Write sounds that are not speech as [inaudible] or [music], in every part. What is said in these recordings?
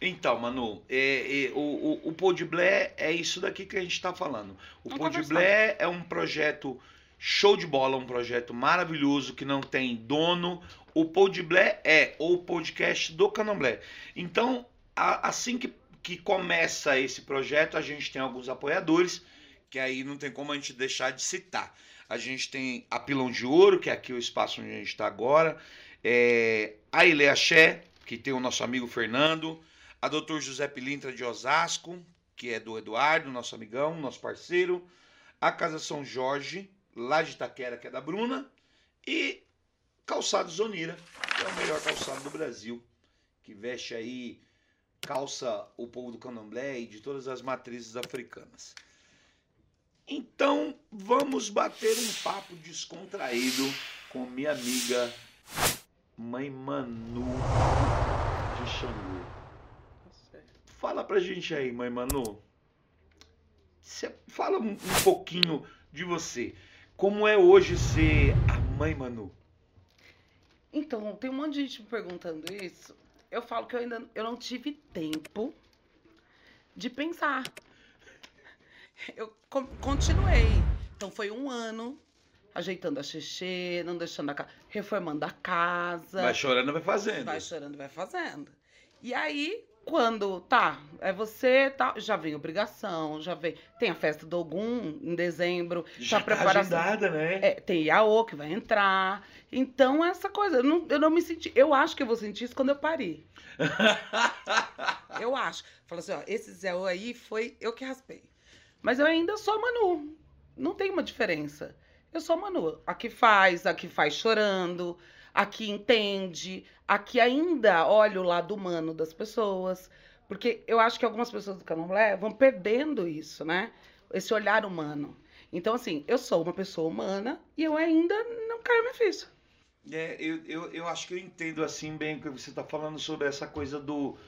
Então, Manu, é, é, o, o, o Podblé é isso daqui que a gente está falando. O Podblé é um projeto show de bola, um projeto maravilhoso que não tem dono. O Podblé é o podcast do Candomblé. Então, a- assim que, que começa esse projeto, a gente tem alguns apoiadores, que aí não tem como a gente deixar de citar. A gente tem a Pilão de Ouro, que é aqui o espaço onde a gente está agora. É, a Ile Axé, que tem o nosso amigo Fernando. A Dr. José Pilintra de Osasco, que é do Eduardo, nosso amigão, nosso parceiro. A Casa São Jorge, lá de Itaquera, que é da Bruna. E Calçado Zonira, que é o melhor calçado do Brasil, que veste aí, calça o povo do candomblé e de todas as matrizes africanas. Então, vamos bater um papo descontraído com minha amiga Mãe Manu de Xangô. Fala pra gente aí, Mãe Manu. Cê- fala um, um pouquinho de você. Como é hoje ser a Mãe Manu? Então, tem um monte de gente me perguntando isso. Eu falo que eu ainda eu não tive tempo de pensar. Eu con- continuei. Então, foi um ano ajeitando a xixi, não deixando a casa, reformando a casa. Vai chorando, vai fazendo. Vai chorando, vai fazendo. E aí, quando tá, é você, tá, já vem obrigação, já vem. Tem a festa do Ogum em dezembro, Já tá tá preparação. agendada, né? É, tem Iaô que vai entrar. Então, essa coisa, eu não, eu não me senti. Eu acho que eu vou sentir isso quando eu parir. [laughs] Eu acho. Fala assim, ó, esse Zéu aí foi eu que raspei. Mas eu ainda sou a Manu. Não tem uma diferença. Eu sou a Manu. A que faz, a que faz chorando, a que entende, a que ainda olha o lado humano das pessoas. Porque eu acho que algumas pessoas do candomblé vão perdendo isso, né? Esse olhar humano. Então, assim, eu sou uma pessoa humana e eu ainda não caio minha ficha. É, eu, eu, eu acho que eu entendo assim bem o que você está falando sobre essa coisa do,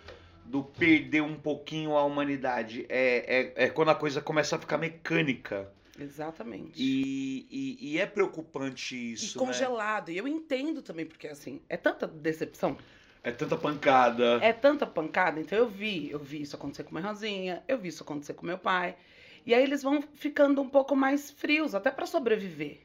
do perder um pouquinho a humanidade. É, é, é quando a coisa começa a ficar mecânica. Exatamente. E, e, e é preocupante isso, e né? congelado. E eu entendo também, porque assim, é tanta decepção, É tanta pancada. é tanta pancada. Então eu vi, eu vi isso acontecer com minha Rosinha, eu vi isso acontecer com meu pai. E aí eles vão ficando um pouco mais frios, até pra sobreviver,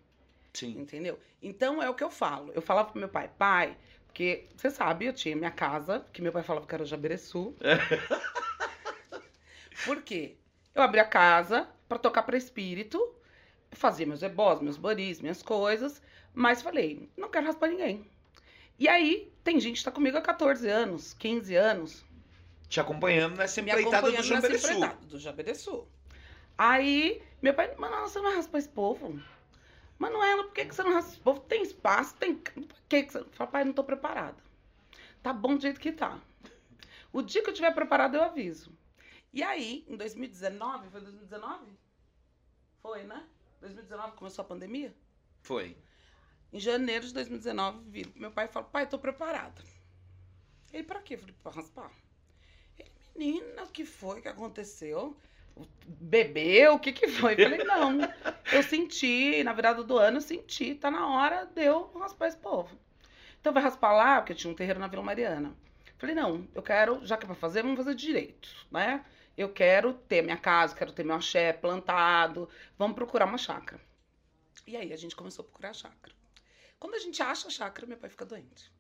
Sim. entendeu? Então é o que eu falo. Eu falava pro meu pai, pai, porque você sabe, eu tinha minha casa, que meu pai falava que era o Jabereçu. [laughs] Por quê? Eu abri a casa pra tocar pra espírito, fazia meus ebós, meus boris, minhas coisas, mas falei, não quero raspar ninguém. E aí, tem gente que tá comigo há 14 anos, 15 anos, Te acompanhando nessa empreitada do Jambereçu. do Jabereçu. Aí, meu pai, Manuela, você não vai raspar esse povo? Manuela, por que, que você não raspa esse povo? Tem espaço, tem... Por que, que você... Falei, pai, não tô preparada. Tá bom do jeito que tá. O dia que eu tiver preparada, eu aviso. E aí, em 2019, foi 2019? Foi, né? 2019 começou a pandemia? Foi. Em janeiro de 2019, viro pro meu pai e falo, pai, tô preparada. Ele, pra quê? Eu falei, pra raspar. Ele, menina, o que foi que aconteceu? Bebeu? O que que foi? Eu falei, não. Eu senti, na virada do ano, eu senti, tá na hora de eu raspar esse povo. Então vai raspar lá, porque tinha um terreiro na Vila Mariana. Falei, não, eu quero, já que é pra fazer, vamos fazer direito, né? Eu quero ter minha casa, quero ter meu axé plantado, vamos procurar uma chácara. E aí a gente começou a procurar a chácara. Quando a gente acha a chácara, meu pai fica doente.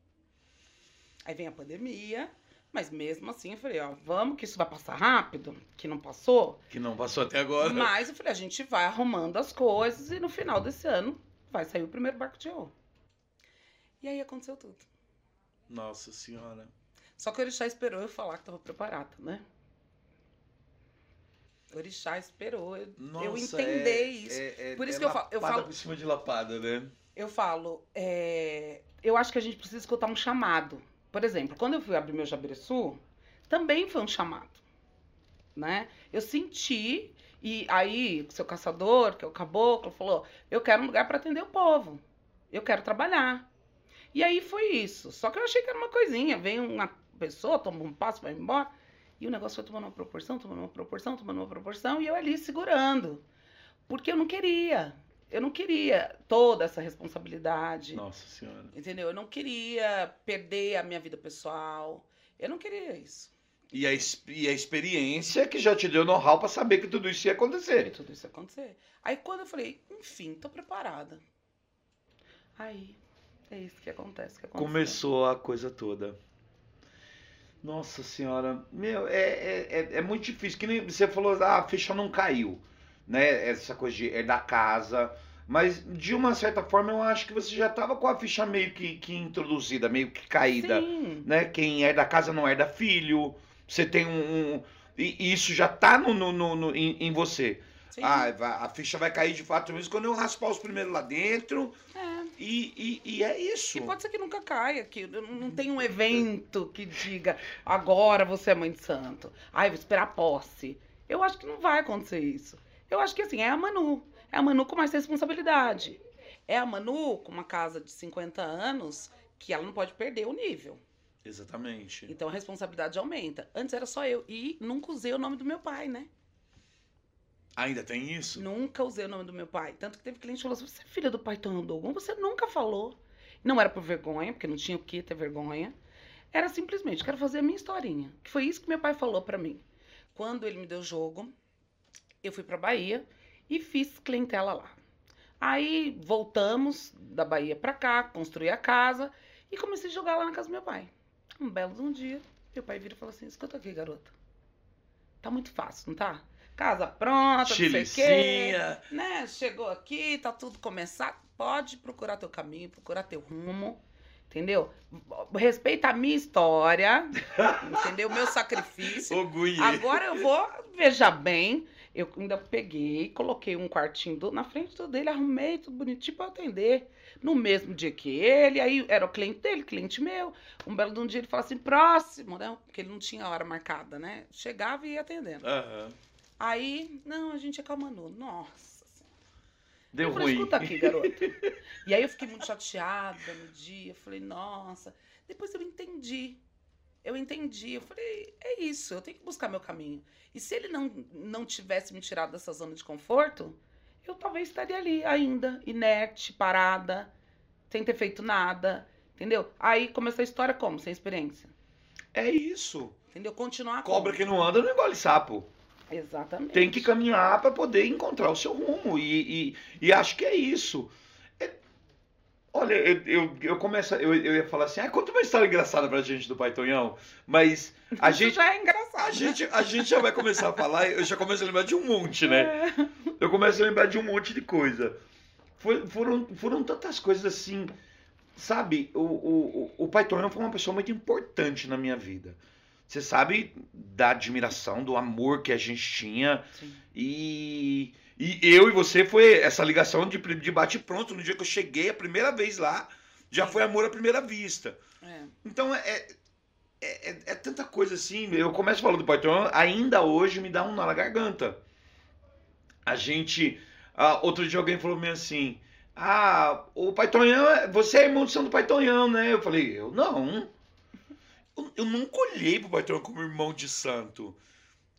Aí vem a pandemia, mas mesmo assim eu falei, ó, vamos que isso vai passar rápido, que não passou. Que não passou até agora. Mas eu falei, a gente vai arrumando as coisas e no final desse ano vai sair o primeiro barco de ouro. E aí aconteceu tudo. Nossa senhora. Só que o Orixá esperou eu falar que tava preparada, né? Orixá esperou eu, Nossa, eu entender é- isso. é- é- Por isso que eu falo- eu falo- por cima de lapada, né? Eu falo, é, eu acho que a gente precisa escutar um chamado. Por exemplo, quando eu fui abrir meu Jabereçu, também foi um chamado, né? Eu senti, e aí, seu caçador, que é o caboclo, falou, eu quero um lugar para atender o povo. Eu quero trabalhar. E aí foi isso. Só que eu achei que era uma coisinha. Vem uma pessoa, toma um passo, vai embora. E o negócio foi tomando uma proporção, tomando uma proporção, tomando uma proporção, e eu ali segurando. Porque eu não queria. Eu não queria toda essa responsabilidade. Nossa senhora. Entendeu? Eu não queria perder a minha vida pessoal. Eu não queria isso. E a, e a experiência que já te deu know-how pra saber que tudo isso ia acontecer. tudo isso ia acontecer. Aí quando eu falei, enfim, tô preparada. Aí, é isso que acontece. Que aconteceu. Começou a coisa toda. Nossa senhora, meu, é, é, é, é muito difícil. Que nem você falou, ah, a ficha não caiu, né? Essa coisa de é da casa. Mas de uma certa forma eu acho que você já tava com a ficha meio que, que introduzida, meio que caída. Sim. né? Quem é da casa não é da filho. Você tem um. um- e isso já tá no, no, no- no- em, em você. sim. Ah, a ficha vai cair de fato mesmo quando eu raspar os primeiros lá dentro. É. E, e, e é isso. E pode ser que nunca caia, que não não tem um evento que diga agora você é mãe de santo. Ai, vou esperar a posse. Eu acho que não vai acontecer isso. Eu acho que assim, é a Manu. É a Manu com mais responsabilidade. É a Manu com uma casa de 50 anos que ela não pode perder o nível. Exatamente. Então a responsabilidade aumenta. Antes era só eu. E nunca usei o nome do meu pai, né? Ainda tem isso? Nunca usei o nome do meu pai. Tanto que teve cliente que falou assim: você é filha do pai Dogon? Você nunca falou. Não era por vergonha, porque não tinha o que ter vergonha. Era simplesmente, quero fazer a minha historinha. Que foi isso que meu pai falou pra mim. Quando ele me deu jogo, eu fui pra Bahia e fiz clientela lá. Aí voltamos da Bahia pra cá, construí a casa e comecei a jogar lá na casa do meu pai. Um belo de um dia, meu pai vira e fala assim: escuta aqui, garota. Tá muito fácil, não tá? Casa pronta, não o Chilicinha. né? Chegou aqui, tá tudo começado. Pode procurar teu caminho, procurar teu rumo. Entendeu? Respeita a minha história. [laughs] entendeu? Meu sacrifício. Agora eu vou, veja bem, eu ainda peguei, coloquei um quartinho do- na frente do dele, arrumei tudo bonitinho pra atender. No mesmo dia que ele, aí era o cliente dele, cliente meu. Um belo de um dia ele falou assim, próximo, né? Porque ele não tinha hora marcada, né? Chegava e ia atendendo. Aham. Aí, não, a gente com a Manu. Nossa Senhora. Deu eu falei, ruim. escuta aqui, garota. [laughs] e aí eu fiquei muito chateada no dia. Eu falei, nossa. Depois eu entendi. Eu entendi. Eu falei, é isso, eu tenho que buscar meu caminho. E se ele não, não tivesse me tirado dessa zona de conforto, eu talvez estaria ali ainda, inerte, parada, sem ter feito nada. Entendeu? Aí começou a história como? Sem experiência. É isso. Entendeu? Continuar Cobra como? que não anda não engole sapo. Exatamente. Tem que caminhar para poder encontrar o seu rumo. E, e, e acho que é isso. É- olha, eu, eu, eu começo. Eu, eu ia falar assim, ah, conta uma história engraçada pra gente do Pai Tonhão. Mas a Isso gente. já é engraçado. A gente, a gente já vai começar a falar, eu já começo a lembrar de um monte, né? É. Eu começo a lembrar de um monte de coisa. Foram, foram tantas coisas assim. Sabe, o, o, o- o Pai Tonhão foi uma pessoa muito importante na minha vida. Você sabe da admiração, do amor que a gente tinha. Sim. E, e eu e você foi essa ligação de, de bate-pronto. No dia que eu cheguei a primeira vez lá, já Sim. foi amor à primeira vista. É. Então é, é, é, é tanta coisa assim. Eu começo falando do Pai Tonhão, ainda hoje me dá um nó na garganta. A gente. ah, outro dia alguém falou meio assim: Ah, o Pai Tonhão, é- você é irmão do Santo Pai Tonhão, né? Eu falei: Eu não. Eu, nunca olhei pro Pai Tonhão como irmão de santo.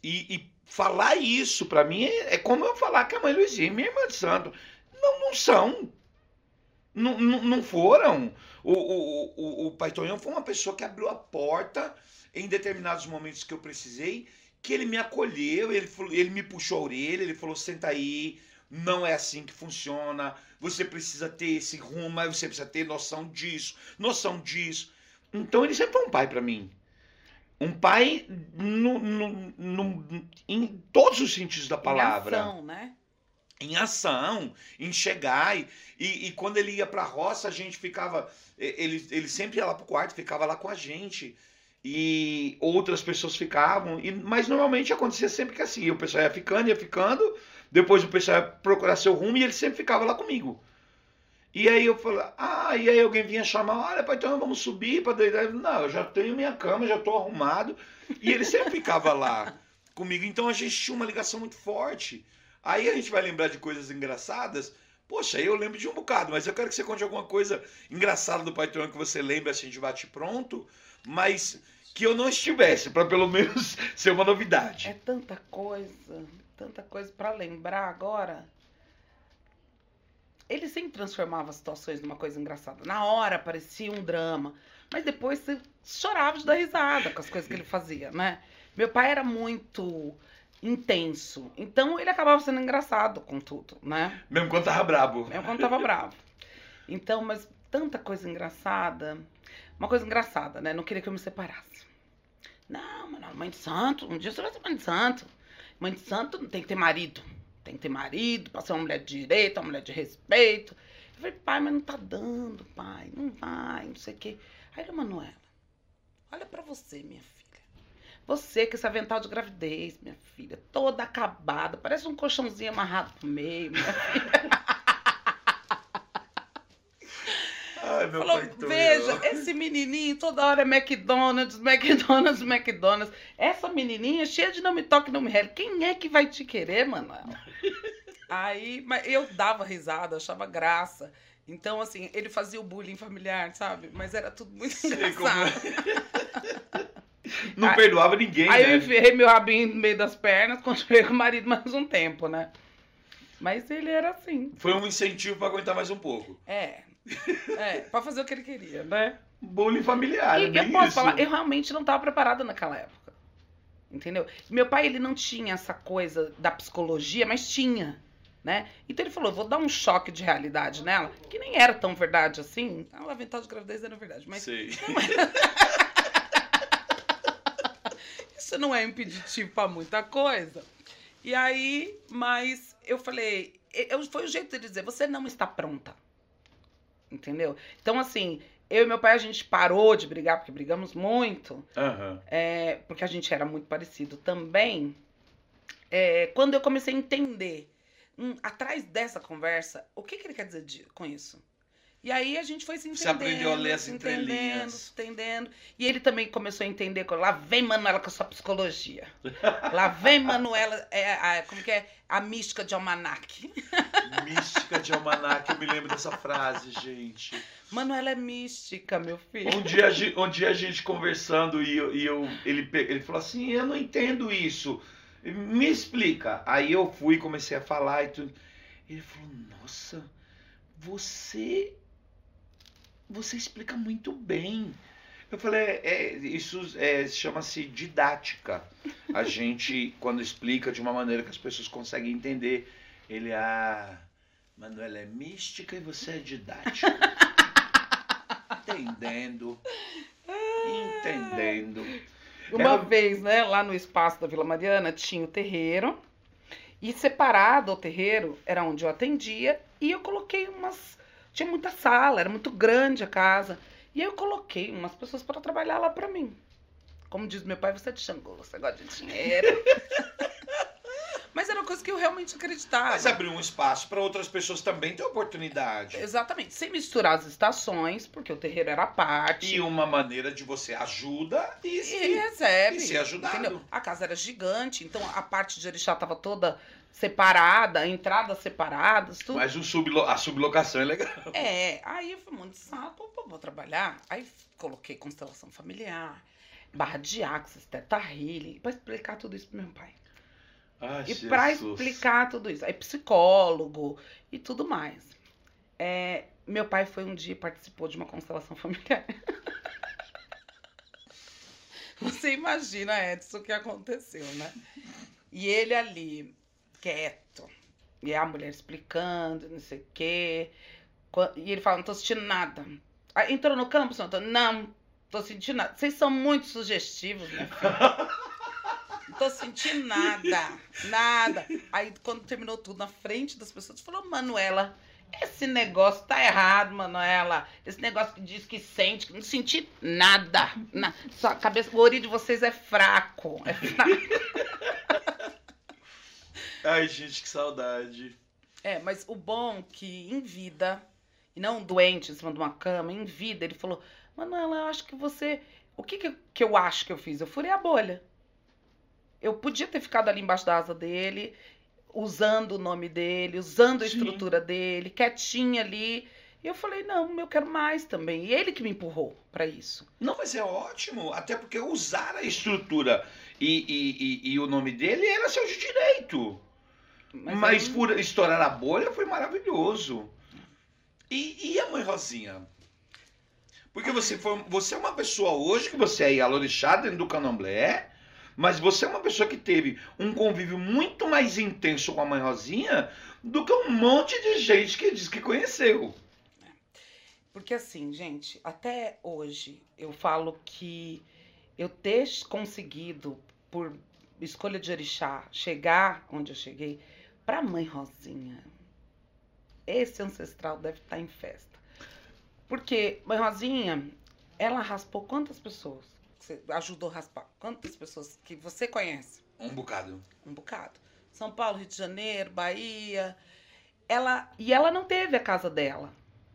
E, e falar isso pra mim é, é como eu falar que a mãe Luizinha é minha irmã de santo. Não, não são. Não, não, não foram. O, o, o, o Pai Tonhão foi uma pessoa que abriu a porta em determinados momentos que eu precisei, que ele me acolheu, ele, ele me puxou a orelha, ele falou: senta aí, não é assim que funciona, você precisa ter esse rumo, você precisa ter noção disso, noção disso. Então ele sempre foi um pai pra mim. Um pai no, no- no- em todos os sentidos da palavra Em ação, né? em ação, em chegar. E, e, e quando ele ia pra roça, a gente ficava. Ele, ele sempre ia lá pro quarto, ficava lá com a gente. E outras pessoas ficavam. E, mas normalmente acontecia sempre que assim: o pessoal ia ficando, ia ficando. Depois o pessoal ia procurar seu rumo e ele sempre ficava lá comigo. E aí eu falei, ah, e aí alguém vinha chamar, olha, pai, então vamos subir para deitar. Não, eu já tenho minha cama, já tô arrumado. E ele sempre ficava lá comigo. Então a gente tinha uma ligação muito forte. Aí a gente vai lembrar de coisas engraçadas. Poxa, eu lembro de um bocado, mas eu quero que você conte alguma coisa engraçada do Pai que você lembra assim de bate pronto, mas que eu não estivesse, para pelo menos [laughs] ser uma novidade. É tanta coisa, tanta coisa pra lembrar agora. Ele sempre transformava as situações numa coisa engraçada. Na hora parecia um drama. Mas depois você chorava de dar risada com as coisas que ele fazia, né? Meu pai era muito intenso. Então ele acabava sendo engraçado com tudo, né? Mesmo quando tava brabo. Mesmo quando tava bravo. Então, mas tanta coisa engraçada. Uma coisa engraçada, né? Não queria que eu me separasse. Não, mano, mãe de santo, um dia você vai ser mãe de santo. Mãe de santo não tem que ter marido. Tem que ter marido pra ser uma mulher de direito, uma mulher de respeito. Eu falei, pai, mas não tá dando, pai. Não vai, não sei o quê. Aí ele, Manuela, olha pra você, minha filha. Você com esse avental de gravidez, minha filha, toda acabada, parece um colchãozinho amarrado pro meio, minha filha. [laughs] Ai, meu Falou, pai veja, esse menininho toda hora é McDonald's, McDonald's, McDonald's. Essa menininha cheia de não me toque, não me rele. Quem é que vai te querer, Manuel? Aí, mas eu dava risada, achava graça. Então, assim, ele fazia o bullying familiar, sabe? Mas era tudo muito Sei engraçado. como é. [laughs] Não Aí- perdoava ninguém, Aí eu né? enfiei meu rabinho no meio das pernas, [laughs] continuei com o marido mais um tempo, né? Mas ele era assim. Foi um incentivo pra aguentar mais um pouco. É. [laughs] É, pra fazer o que ele queria, né? Bullying familiar, é E bem eu posso isso. falar, eu realmente não estava preparada naquela época. Entendeu? Meu pai, ele não tinha essa coisa da psicologia, mas tinha, né? Então ele falou, vou dar um choque de realidade nela, que nem era tão verdade assim. Ah, o avental de gravidez era verdade, mas [laughs] isso não é impeditivo pra muita coisa. E aí, mas eu falei, eu, foi o jeito de dizer, você não está pronta. Entendeu? Então, assim, eu e meu pai, a gente parou de brigar, porque brigamos muito. Aham. É, porque a gente era muito parecido também. É, quando eu comecei a entender, hum, atrás dessa conversa, o que, que ele quer dizer de- com isso? E aí a gente foi se entendendo. Você aprendeu a ler as se entendendo, entrelinhas. entendendo. E ele também começou a entender. Lá vem Manuela com a sua psicologia. Lá vem Manuela, é, a- como que é? A mística de almanac. Mística de almanac, eu me lembro dessa frase, gente. Manuela é mística, meu filho. Um dia, um dia a gente conversando e, eu, e eu- ele, ele falou assim, eu não entendo isso. Me explica. Aí eu fui, comecei a falar e tudo. Ele falou, nossa, você. Você explica muito bem. Eu falei, é, é, isso é, chama-se didática. A [laughs] gente, quando explica de uma maneira que as pessoas conseguem entender, ele, ah, Manuela é mística e você é didática. [laughs] Entendendo. Entendendo. Uma Ela- vez, né, lá no espaço da Vila Mariana, tinha o terreiro. E separado o terreiro era onde eu atendia. E eu coloquei umas. Tinha muita sala, era muito grande a casa. E aí eu coloquei umas pessoas para trabalhar lá para mim. Como diz meu pai, você é de Xangô, você gosta de dinheiro. [laughs] Mas era uma coisa que eu realmente acreditava. Mas abrir um espaço para outras pessoas também ter oportunidade. Exatamente, sem misturar as estações, porque o terreiro era a parte. E uma maneira de você ajuda e, E ele recebe. e ser ajudado. Entendeu? A casa era gigante, então a parte de orixá tava toda separada, entradas separadas, tudo. Mas o sublo- a sublocação é legal. É, aí eu fui um monte de saco, pô, vou trabalhar. Aí coloquei constelação familiar, barra de axis, teta healing, pra explicar tudo isso pro meu pai. Ai, E pra Jesus. explicar tudo isso, aí psicólogo e tudo mais. É, meu pai foi um dia e participou de uma constelação [laughs] familiar. Você imagina, Edson, o que aconteceu, né? E ele ali, quieto. E a mulher explicando, não sei o quê. E ele fala, não tô sentindo nada. Aí entrou no campo, senhor? Não, tô sentindo nada. Vocês são muito sugestivos, minha filha. Não tô sentindo nada, nada. Aí, quando terminou tudo na frente das pessoas, falou, Manuela, esse negócio tá errado, Manuela. Esse negócio que diz que sente, que não senti nada. Na, sua cabeça, o de vocês é fraco. É fraco. [laughs] Ai, gente, que saudade. É, mas o bom que em vida, e não doente em cima de uma cama, em vida, ele falou, Manuela, eu acho que você. O que, que, que eu acho que eu fiz? Eu furei a bolha. Eu podia ter ficado ali embaixo da asa dele, usando o nome dele, usando a Sim. estrutura dele, quietinha ali. E eu falei, não, eu quero mais também. E ele que me empurrou pra isso. Não, mas é ótimo. Até porque usar a estrutura e, e, e, e o nome dele era seu direito. Mas, aí- por estourar a bolha foi maravilhoso. E, e a mãe Rosinha? Porque você, foi, você é uma pessoa hoje que você é Yalorixá dentro do candomblé, mas você é uma pessoa que teve um convívio muito mais intenso com a mãe Rosinha do que um monte de gente que diz que conheceu. Porque assim, gente, até hoje eu falo que eu ter conseguido, por escolha de orixá, chegar onde eu cheguei, pra mãe Rosinha, esse ancestral deve estar em festa. Porque mãe Rosinha, ela raspou quantas pessoas? Você ajudou a raspar? Quantas pessoas que você conhece? Um bocado. Um bocado. São Paulo, Rio de Janeiro, Bahia. Ela, e ela não teve a casa dela,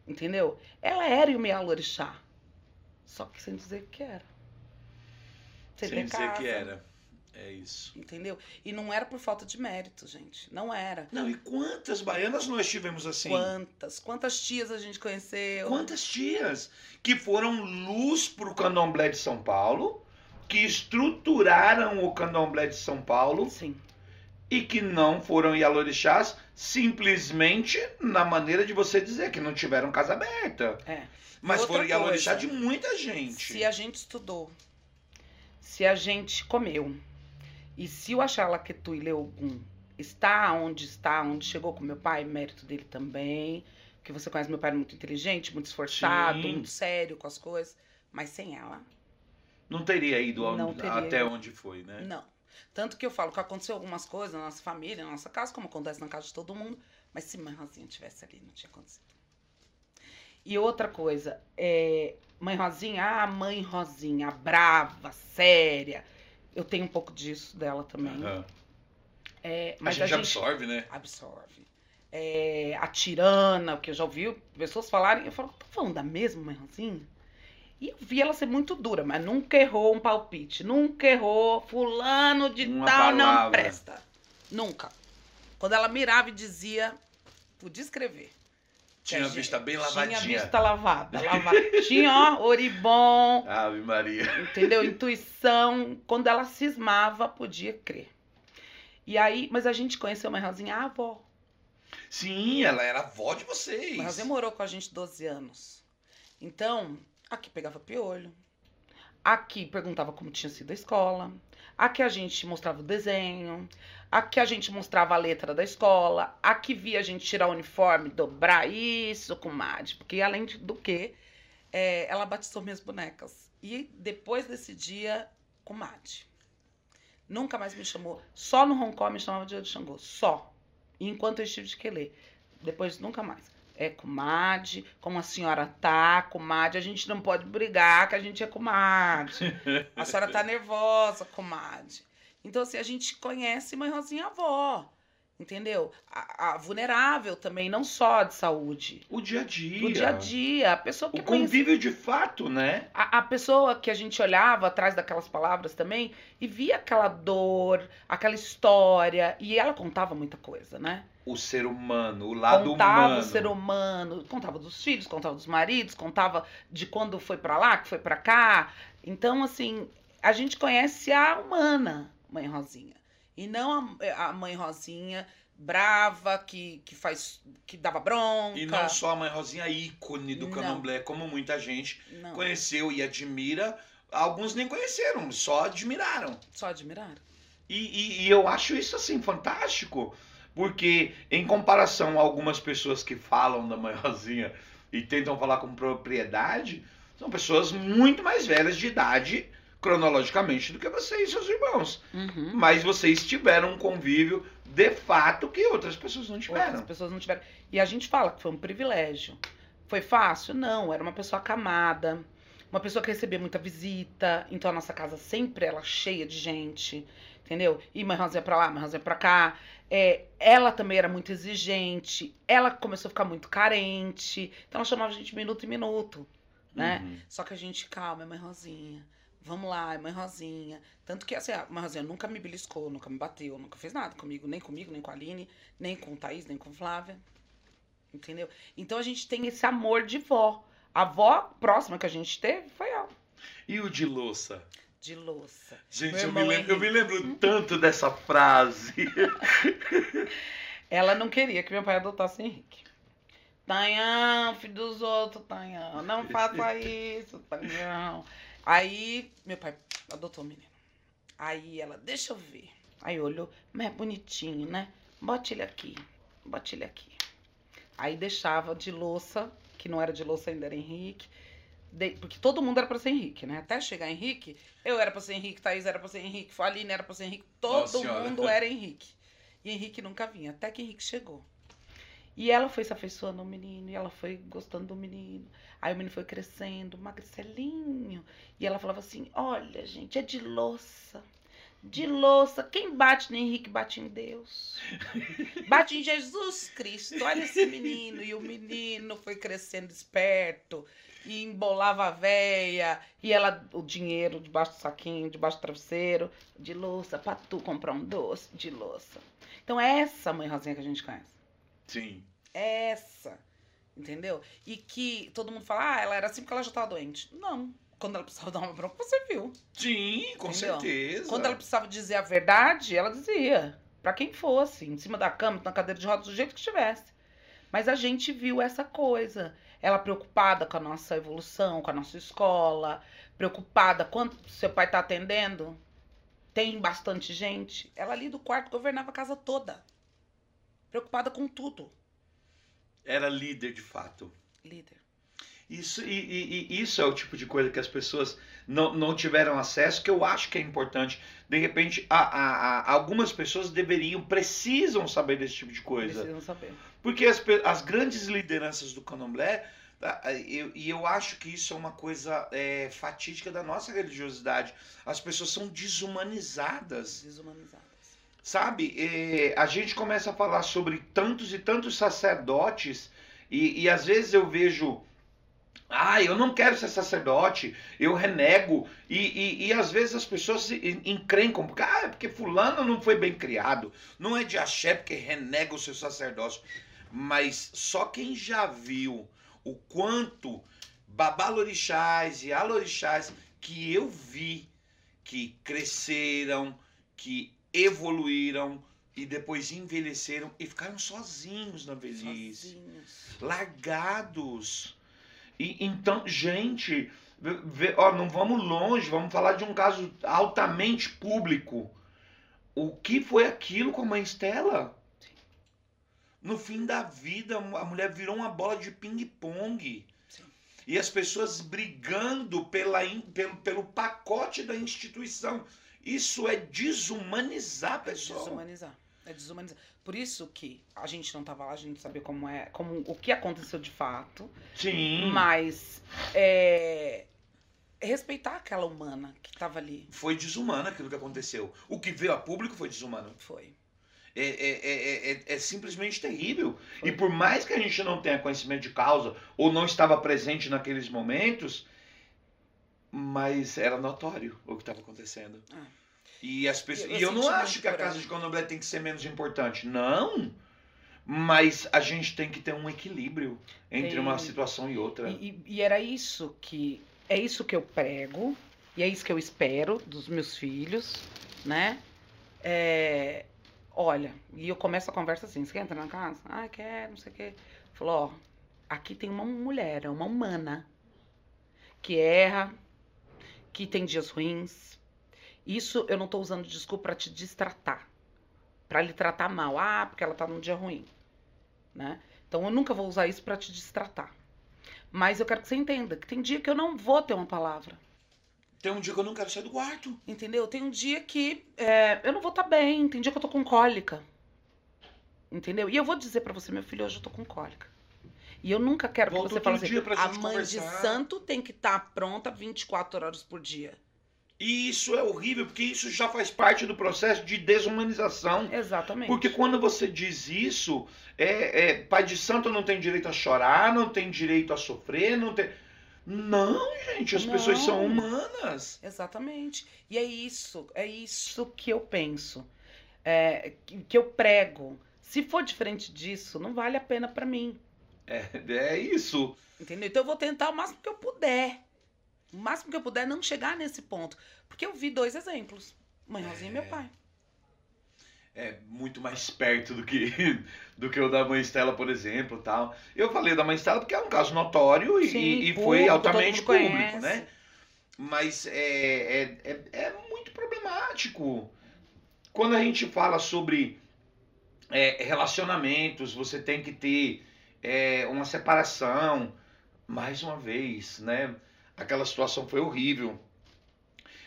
entendeu? Ela era o Meal Orixá. Só que sem dizer que era. Sem, sem dizer casa. que era. É isso. Entendeu? E não era por falta de mérito, gente. Não era. Não, e quantas baianas nós tivemos assim? Quantas? Quantas tias a gente conheceu? Quantas tias que foram luz pro candomblé de São Paulo, que estruturaram o candomblé de São Paulo. Sim. E que não foram Yalorixás simplesmente na maneira de você dizer que não tiveram casa aberta. É. Mas foram Yalorixá de muita gente. Se a gente estudou, se a gente comeu, e se o Axalaquetu e Leogum está onde está, onde chegou com meu pai, mérito dele também. Que você conhece meu pai muito inteligente, muito esforçado, Sim. muito sério com as coisas. Mas sem ela. Não teria ido não teria até ido. onde foi, né? Não. Tanto que eu falo que aconteceu algumas coisas na nossa família, na nossa casa, como acontece na casa de todo mundo. Mas se mãe Rosinha tivesse ali, não tinha acontecido. E outra coisa, é, mãe Rosinha, ah, mãe Rosinha, brava, séria eu tenho um pouco disso dela também. Uhum. É, mas a gente, a gente absorve, né? Absorve. É, a tirana, que eu já ouvi pessoas falarem, eu falo, tô falando da mesma mãezinha? E eu vi ela ser muito dura, mas nunca errou um palpite. Nunca errou, fulano de Uma tal palavra. não presta. Nunca. Quando ela mirava e dizia, podia escrever. Tinha vista bem lavadinha. Tinha vista lavada, [laughs] lavada. tinha, ó, oribom. Ave Maria. Entendeu? Intuição. Quando ela cismava, podia crer. E aí, mas a gente conheceu uma Rosinha, a avó. Sim, ela era avó de vocês. Mas demorou com a gente 12 anos. Então, aqui pegava piolho. Aqui perguntava como tinha sido a escola. Aqui a gente mostrava o desenho. Aqui a gente mostrava a letra da escola. Aqui via a gente tirar o uniforme, dobrar isso com Mad. Porque além do que, é, ela batizou minhas bonecas. E depois desse dia, com Mad. Nunca mais me chamou. Só no Hong Kong me chamava de Xangô. Só. Enquanto eu estive de Quelê. Depois, nunca mais. É comadre, como a senhora tá, comadre, a gente não pode brigar que a gente é comadre. A senhora tá nervosa, comadre. Então, assim, a gente conhece mãe Rosinha avó. Entendeu? A, a, vulnerável também, não só de saúde. O dia a dia. O dia a dia. A pessoa que o convívio de fato, né? A, a pessoa que a gente olhava atrás daquelas palavras também e via aquela dor, aquela história. E ela contava muita coisa, né? O ser humano, o lado contava humano. Contava o ser humano, contava dos filhos, contava dos maridos, contava de quando foi para lá, que foi para cá. Então, assim, a gente conhece a humana Mãe Rosinha. E não a, a Mãe Rosinha brava, que, que faz. que dava bronca. E não só a Mãe Rosinha ícone do candomblé, como muita gente não. conheceu e admira. Alguns nem conheceram, só admiraram. Só admiraram. E, e, e eu acho isso assim fantástico, porque em comparação a algumas pessoas que falam da Mãe Rosinha e tentam falar com propriedade, são pessoas muito mais velhas de idade cronologicamente do que você e seus irmãos. Uhum. Mas vocês tiveram um convívio de fato que outras pessoas não tiveram. Outras pessoas não tiveram. E a gente fala que foi um privilégio. Foi fácil? Não, era uma pessoa acamada, uma pessoa que recebia muita visita, então a nossa casa sempre ela cheia de gente, entendeu? E mãe Rosinha pra lá, mãe Rosinha pra cá. É, ela também era muito exigente, ela começou a ficar muito carente, então ela chamava a gente minuto em minuto, né? Uhum. Só que a gente, calma, mãe Rosinha Vamos lá, mãe Rosinha. Tanto que assim, a mãe Rosinha nunca me beliscou, nunca me bateu, nunca fez nada comigo, nem comigo, nem com a Aline, nem com o Thaís, nem com a Flávia. Entendeu? Então a gente tem esse amor de vó. A avó próxima que a gente teve foi ela. E o de louça? De louça. Gente, eu me, lembro, eu me lembro tanto dessa frase. ela não queria que meu pai adotasse Henrique. Tanhão, filho dos outros, Tanhão. Não faça isso, Tanhão. Aí, meu pai adotou o menino. Aí ela, deixa eu ver. Aí olhou, mas é bonitinho, né? Bote ele aqui, bote ele aqui. Aí deixava de louça, que não era de louça ainda, era Henrique. De- porque todo mundo era pra ser Henrique, né? Até chegar Henrique, eu era pra ser Henrique, Thaís era pra ser Henrique, Faline era pra ser Henrique, todo Nossa mundo era Henrique. E Henrique nunca vinha, até que Henrique chegou. E ela foi se afeiçoando ao menino, e ela foi gostando do menino. Aí o menino foi crescendo, magricelinho. E ela falava assim: Olha, gente, é de louça. De louça. Quem bate no Henrique bate em Deus. Bate em Jesus Cristo. Olha esse menino. E o menino foi crescendo esperto. E embolava a véia. E ela, o dinheiro debaixo do saquinho, debaixo do travesseiro. De louça, pra tu comprar um doce. De louça. Então é essa mãe Rosinha que a gente conhece. Sim. Essa. Entendeu? E que todo mundo fala, ah, ela era assim porque ela já tava doente. Não. Quando ela precisava [laughs] dar uma bronca, você viu. Sim, com Entendeu? certeza. Quando ela precisava dizer a verdade, ela dizia. Pra quem fosse, em cima da cama, na cadeira de rodas, do jeito que estivesse. Mas a gente viu essa coisa. Ela preocupada com a nossa evolução, com a nossa escola, preocupada quanto seu pai tá atendendo. Tem bastante gente. Ela ali do quarto governava a casa toda. Preocupada com tudo. Era líder de fato. Líder. Isso, e, e- e isso é o tipo de coisa que as pessoas não, não tiveram acesso, que eu acho que é importante. De repente, a, a- a- algumas pessoas deveriam, precisam saber desse tipo de coisa. Precisam saber. Porque as, as grandes lideranças do candomblé, tá, eu- e eu, acho que isso é uma coisa é, fatídica da nossa religiosidade. As pessoas são desumanizadas. Desumanizadas. Sabe, eh, a gente começa a falar sobre tantos e tantos sacerdotes, e, e às vezes eu vejo, ah, eu não quero ser sacerdote, eu renego, e, e, e às vezes as pessoas se en- encrencam, porque, ah, é porque fulano não foi bem criado, não é de axé porque renega o seu sacerdócio, mas só quem já viu o quanto babalorixás e alorixás que eu vi, que cresceram, que evoluíram e depois envelheceram e ficaram sozinhos na velhice, Sozinhos. largados. E então, gente, ó, não vamos longe, vamos falar de um caso altamente público. O que foi aquilo com a mãe Estela? No fim da vida, a mulher virou uma bola de ping-pong. E as pessoas brigando pela, pelo, pelo pacote da instituição. Isso é desumanizar a É pessoa. desumanizar. É desumanizar. Por isso que a gente não tava lá, a gente não sabia como é, como o que aconteceu de fato. Sim. Mas é, respeitar aquela humana que tava ali. Foi desumano aquilo que aconteceu. O que veio a público foi desumano. Foi. É, é, é, é, é simplesmente terrível. E por mais que a gente não tenha conhecimento de causa ou não estava presente naqueles momentos, mas era notório o que estava acontecendo. Ah. E, as pessoas, Eu- e eu não acho que a casa de candomblé tem que ser menos importante. Não! Mas a gente tem que ter um equilíbrio entre Tem. uma situação e outra. E, e- e era isso que. É isso que eu prego, e é isso que eu espero dos meus filhos, né? É, olha, e eu começo a conversa assim: você quer entrar na casa? Ah, quer, não sei o quê. Falou: ó, aqui tem uma mulher, é uma humana, que erra, que tem dias ruins. Isso eu não tô usando desculpa pra te distratar, pra lhe tratar mal. Ah, porque ela tá num dia ruim, né? Então eu nunca vou usar isso pra te distratar. Mas eu quero que você entenda que tem dia que eu não vou ter uma palavra. Tem um dia que eu não quero sair do quarto. Entendeu? Tem um dia que é, eu não vou estar bem. Tem dia que eu tô com cólica. Entendeu? E eu vou dizer pra você, meu filho, hoje eu tô com cólica. E eu nunca quero Volta que você fale assim, a mãe conversar." de santo tem que estar pronta 24 horas por dia. E isso é horrível, porque isso já faz parte do processo de desumanização. Exatamente. Porque quando você diz isso, é, é, pai de santo não tem direito a chorar, não tem direito a sofrer, não tem. Não, gente, as Não. pessoas são humanas. Exatamente. E é isso, é isso que eu penso, é, que, eu prego. Se for diferente disso, não vale a pena pra mim. É, é isso. Entendeu? Então eu vou tentar o máximo que eu puder. O máximo que eu puder não chegar nesse ponto. Porque eu vi dois exemplos. Mãe Rosinha e meu pai. é muito mais perto do que, [laughs] do que o da mãe Estela, por exemplo, tal. Eu falei da mãe Estela porque é um caso notório e, Sim, e- público, foi altamente público, conhece. né? Mas é, é, é, é muito problemático. Quando a gente fala sobre é, relacionamentos, você tem que ter é, uma separação. Mais uma vez, né? Aquela situação foi horrível.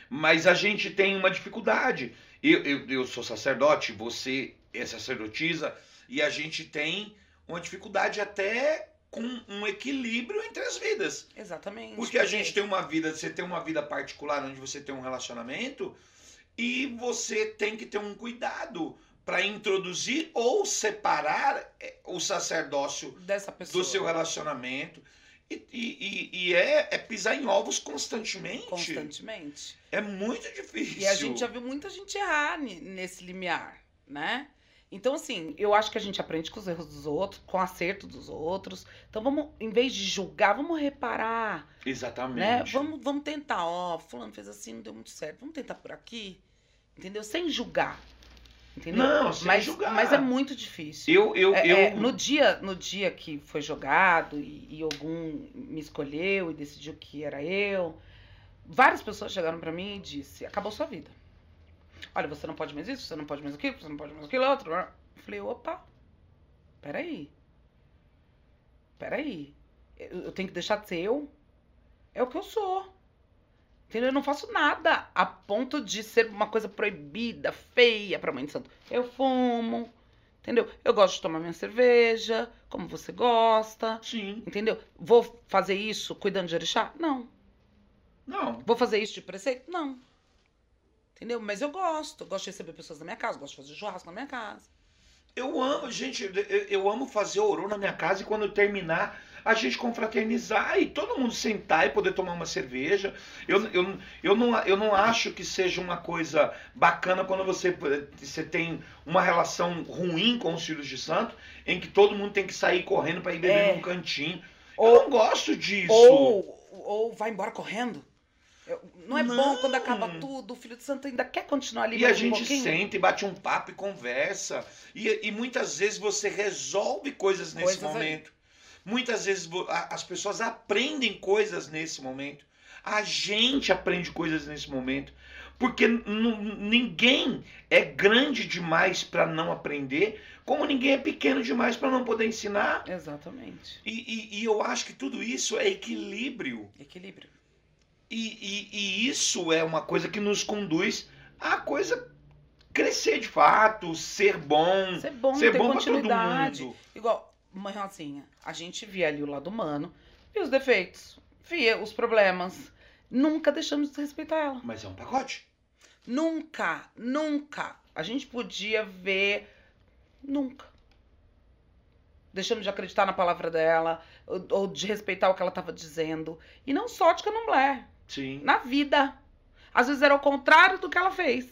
Mas a gente tem uma dificuldade. Eu, eu, eu sou sacerdote, você é sacerdotisa, e a gente tem uma dificuldade até com um equilíbrio entre as vidas. Exatamente. Porque a gente tem uma vida, você tem uma vida particular onde você tem um relacionamento e você tem que ter um cuidado para introduzir ou separar eh, o sacerdócio do seu relacionamento. E, e- e- é, é pisar em ovos constantemente. constantemente. É muito difícil. E a gente já viu muita gente errar nesse limiar, né? Então, assim, eu acho que a gente aprende com os erros dos outros, com o acerto dos outros. Então, vamos, em vez de julgar, vamos reparar, Exatamente. né? Vamos, vamos tentar, ó, fulano fez assim, não deu muito certo. Vamos tentar por aqui, entendeu? Sem julgar, entendeu? Não, sem mas, julgar. mas é muito difícil. Eu, eu, É, eu... é, no, dia, no dia que foi jogado e, e algum me escolheu e decidiu que era eu, várias pessoas chegaram pra mim e disse: acabou sua vida. Olha, você não pode mais isso, você não pode mais aquilo, você não pode mais aquilo outro. Eu falei: opa, peraí. Peraí. Eu, eu tenho que deixar de ser eu? É o que eu sou. Entendeu? Eu não faço nada a ponto de ser uma coisa proibida, feia pra mãe de santo. Eu fumo, Entendeu? Eu gosto de tomar minha cerveja, como você gosta. Sim. Entendeu? Vou fazer isso cuidando de orixá? Não. Não. Vou fazer isso de preceito? Não. Entendeu? Mas eu gosto. Gosto de receber pessoas na minha casa, gosto de fazer churrasco na minha casa. Eu amo, gente, eu, eu amo fazer ouro na minha casa e quando eu terminar, a gente confraternizar e todo mundo sentar e poder tomar uma cerveja. Eu, eu, eu, não, eu não acho que seja uma coisa bacana quando você, você tem uma relação ruim com os filhos de santo, em que todo mundo tem que sair correndo para ir beber É. num cantinho. Ou- eu não gosto disso. Ou, ou vai embora correndo. Não é Não. bom quando acaba tudo, o filho de santo ainda quer continuar ali E a um gente pouquinho. senta e bate um papo e conversa. E, e muitas vezes você resolve coisas nesse Coisas momento. Muitas vezes as pessoas aprendem coisas nesse momento. A gente aprende coisas nesse momento. Porque ninguém é grande demais para não aprender, como ninguém é pequeno demais para não poder ensinar. Exatamente. E, e- e eu acho que tudo isso é equilíbrio. Equilíbrio. E, e- isso é uma coisa que nos conduz a coisa crescer de fato, ser bom, Ser bom, ser bom pra todo mundo. Igual, mãe Rosinha, a gente via ali o lado humano, via os defeitos, via os problemas. Nunca deixamos de respeitar ela. Mas é um pacote. Nunca, nunca. A gente podia ver. Nunca. Deixamos de acreditar na palavra dela, ou, ou de respeitar o que ela estava dizendo. E não só de candomblé, Sim. na vida. Às vezes era o contrário do que ela fez.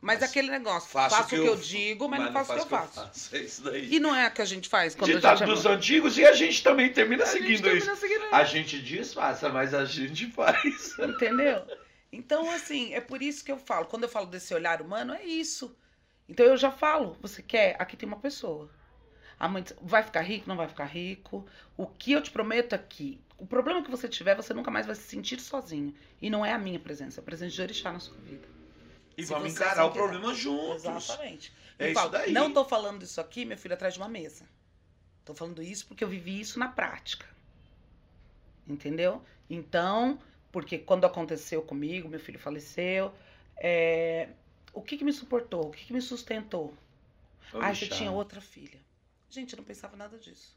Mas, Mas aquele negócio, faço faço, o que eu, digo, mas, não faço o que eu faço. É isso daí. E não é o que a gente faz quando a Ditado gente é dos antigos e a gente também termina A seguindo termina isso. seguindo A gente disfarça, mas a gente faz. [laughs] Entendeu? Então, assim, é por isso que eu falo. Quando eu falo desse olhar humano, é isso. Então eu já falo, você quer? Aqui tem uma pessoa. A mãe diz, vai ficar rico? Não vai ficar rico. O que eu te prometo aqui, o problema que você tiver, você nunca mais vai se sentir sozinho. E não é a minha presença, é a presença de orixá na sua vida. E Se vamos encarar assim o problema juntos. Exatamente. É E isso falo, daí. Não tô falando isso aqui, meu filho, atrás de uma mesa. Tô falando isso porque eu vivi isso na prática. Entendeu? Então, porque quando aconteceu comigo, meu filho faleceu, é, o que, que me suportou? O que, que me sustentou? Ah, você Orixá. tinha outra filha. Gente, eu não pensava nada disso.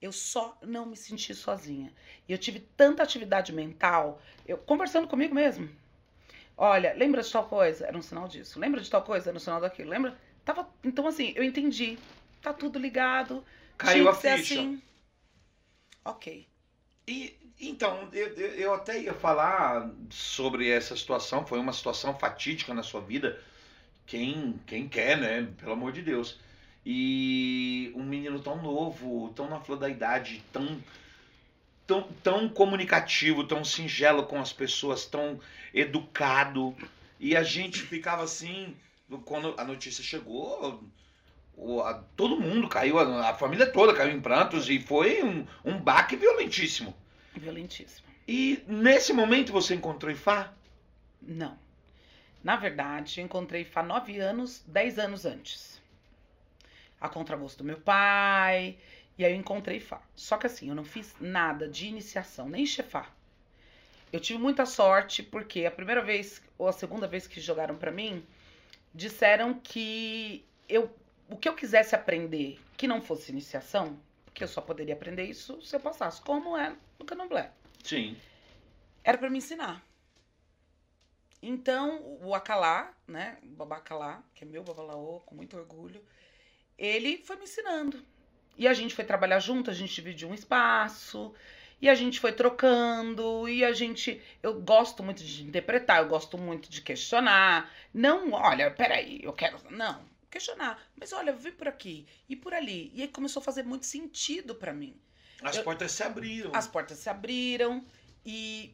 Eu só não me senti sozinha. E eu tive tanta atividade mental, eu conversando comigo mesmo. Olha, lembra de tal coisa? Era um sinal disso. Lembra de tal coisa? Era um sinal daquilo. Lembra? Tava, então, assim, eu entendi. Tá tudo ligado. Caiu tinha a ficha. assim. Ok. E então, eu, eu, eu até ia falar sobre essa situação, foi uma situação fatídica na sua vida. Quem, quem quer, né? Pelo amor de Deus. E um menino tão novo, tão na flor da idade, tão, tão, tão comunicativo, tão singelo com as pessoas, tão educado. E a gente ficava assim, quando a notícia chegou, o- a- todo mundo caiu, a, a família toda caiu em prantos e foi um, um baque violentíssimo. Violentíssimo. E nesse momento você encontrou Ifá? Não. Na verdade, encontrei Fá nove anos, dez anos antes. A contragosto do meu pai. E aí eu encontrei Fá. Só que assim, eu não fiz nada de iniciação, nem chefar. Eu tive muita sorte, porque a primeira vez, ou a segunda vez que jogaram pra mim, disseram que eu, o que eu quisesse aprender que não fosse iniciação, porque eu só poderia aprender isso se eu passasse, como é no candomblé Sim. era pra me ensinar. Então, o Acalá, né, o Babá Acalá, que é meu babalaô, com muito orgulho, ele foi me ensinando. E a gente foi trabalhar junto, a gente dividiu um espaço, e a gente foi trocando, e a gente. Eu gosto muito de interpretar, eu gosto muito de questionar. Não, olha, peraí, eu quero. Não, questionar. Mas olha, vem por aqui e por ali. E aí começou a fazer muito sentido pra mim. As Eu- portas se abriram. As portas se abriram e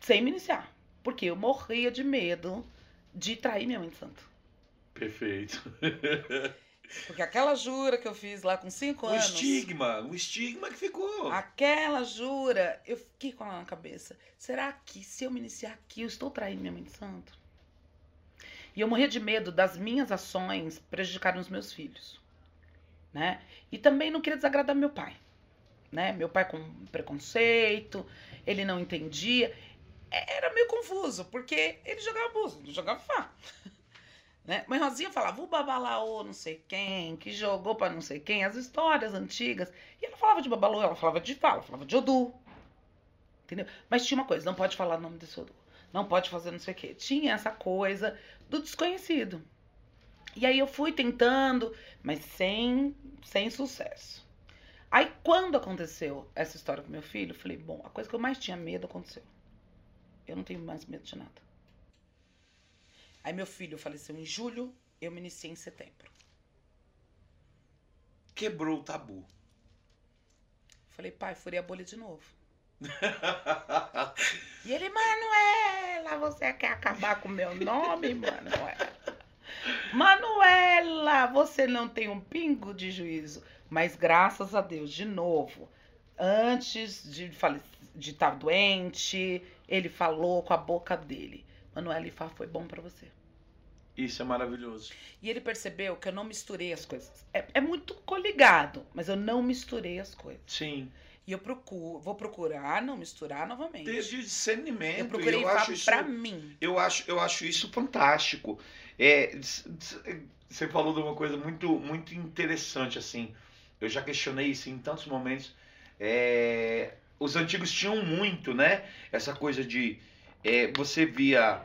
sem me iniciar. Porque eu morria de medo de trair minha mãe de santo. Perfeito. [laughs] Porque aquela jura que eu fiz lá com cinco O anos. estigma, o estigma que ficou. Aquela jura, eu fiquei com ela na cabeça. Será que se eu me iniciar aqui, eu estou traindo minha mãe de santo? E eu morria de medo das minhas ações prejudicarem os meus filhos. Né? E também não queria desagradar meu pai. Né? Meu pai com preconceito, ele não entendia. É- Era meio confuso, porque ele jogava abuso, ele jogava fá. Né? Mãe Rosinha falava, o babalaô não sei quem, que jogou pra não sei quem, as histórias antigas. E ela falava de babalô, ela falava de fala, falava de Odu. Entendeu? Mas tinha uma coisa, não pode falar o nome desse Odu. Não pode fazer não sei o quê. Tinha essa coisa do desconhecido. E aí eu fui tentando, mas sem, sem sucesso. Aí quando aconteceu essa história com meu filho, eu falei, bom, a coisa que eu mais tinha medo aconteceu. Eu não tenho mais medo de nada. Aí meu filho faleceu em julho, eu me iniciei em setembro. Quebrou o tabu. Falei, pai, furei a bolha de novo. [laughs] E ele, Manuela, você quer acabar com o meu nome, Manuela? Manuela, você não tem um pingo de juízo. Mas graças a Deus, de novo, antes de fale- de estar doente, ele falou com a boca dele. Manuela Ifá foi bom pra você. Isso é maravilhoso. E ele percebeu que eu não misturei as coisas. É, é muito coligado, mas eu não misturei as coisas. Sim. E eu procuro, vou procurar não misturar novamente. Desde discernimento. eu procurei eu acho isso, pra mim. eu acho, eu acho isso fantástico. É, você falou de uma coisa muito, muito interessante assim. Eu já questionei isso em tantos momentos. É, os antigos tinham muito, né? Essa coisa de é, você via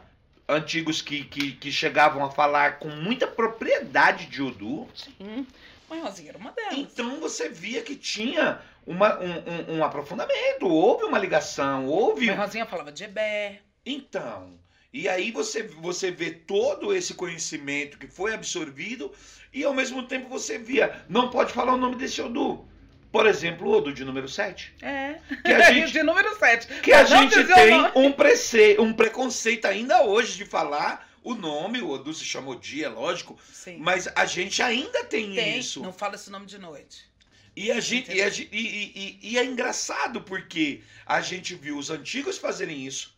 antigos que, que, que chegavam a falar com muita propriedade de Odu. Sim. Mãe Rosinha era uma delas. Então você via que tinha uma, um, um- um aprofundamento, houve uma ligação, houve. Mãe Rosinha falava de Ebé. Então, e aí você, você vê todo esse conhecimento que foi absorvido e ao mesmo tempo você via, não pode falar o nome desse Odu. Por exemplo, o Odu de número 7. É. Que a [laughs] gente, de número 7. que a gente tem um, prece, um preconceito ainda hoje de falar o nome, o Odu se chama Odi, é lógico, Sim. mas a gente ainda tem, Tem. isso. Não fala esse nome de noite. E, a gente, e, a e- e- e é engraçado porque a gente viu os antigos fazerem isso.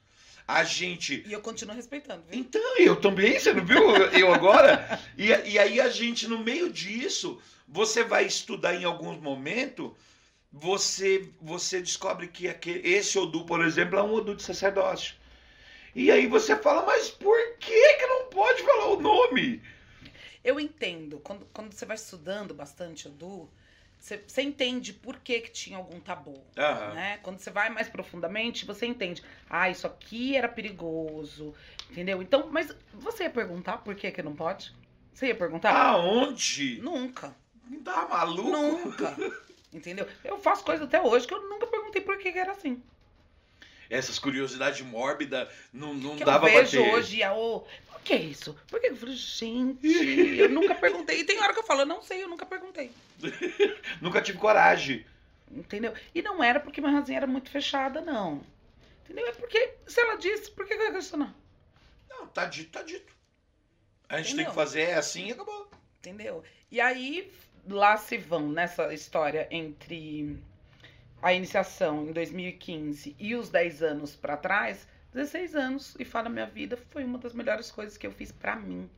A gente. E eu continuo respeitando, viu? Então, eu também, você não viu eu agora? E, e aí a gente, no meio disso, você vai estudar em alguns momentos, você, você descobre que aquele, esse Odu, por exemplo, é um Odu de sacerdócio. E aí você fala, mas por que, que não pode falar o nome? Eu entendo. Quando, quando você vai estudando bastante Odu, você, você entende por que, que tinha algum tabu. Aham. Né? Quando você vai mais profundamente, você entende. Ah, isso aqui era perigoso. Entendeu? Então, mas você ia perguntar por que, que não pode? Você ia perguntar? Aonde? Nunca. Tá maluco? Nunca. [laughs] Entendeu? Eu faço coisa até hoje que eu nunca perguntei por que, era assim. Essas curiosidades mórbidas não, não que dava eu pra vejo ter. hoje, a o por que isso? Por que? Eu falei, gente, [laughs] eu nunca perguntei. E tem hora que eu falo, eu não sei, eu nunca perguntei. [laughs] Nunca tive coragem. Entendeu? E não era porque minha rasinha era muito fechada, não. Entendeu? É porque, se ela disse, por que eu ia questionar? Não, tá dito, tá dito. A gente tem Entendeu? que fazer é assim e acabou. Entendeu? E aí, lá se vão nessa história entre a iniciação em 2015 e os 10 anos pra trás, 16 anos. IFA na minha vida foi uma das melhores coisas que eu fiz pra mim.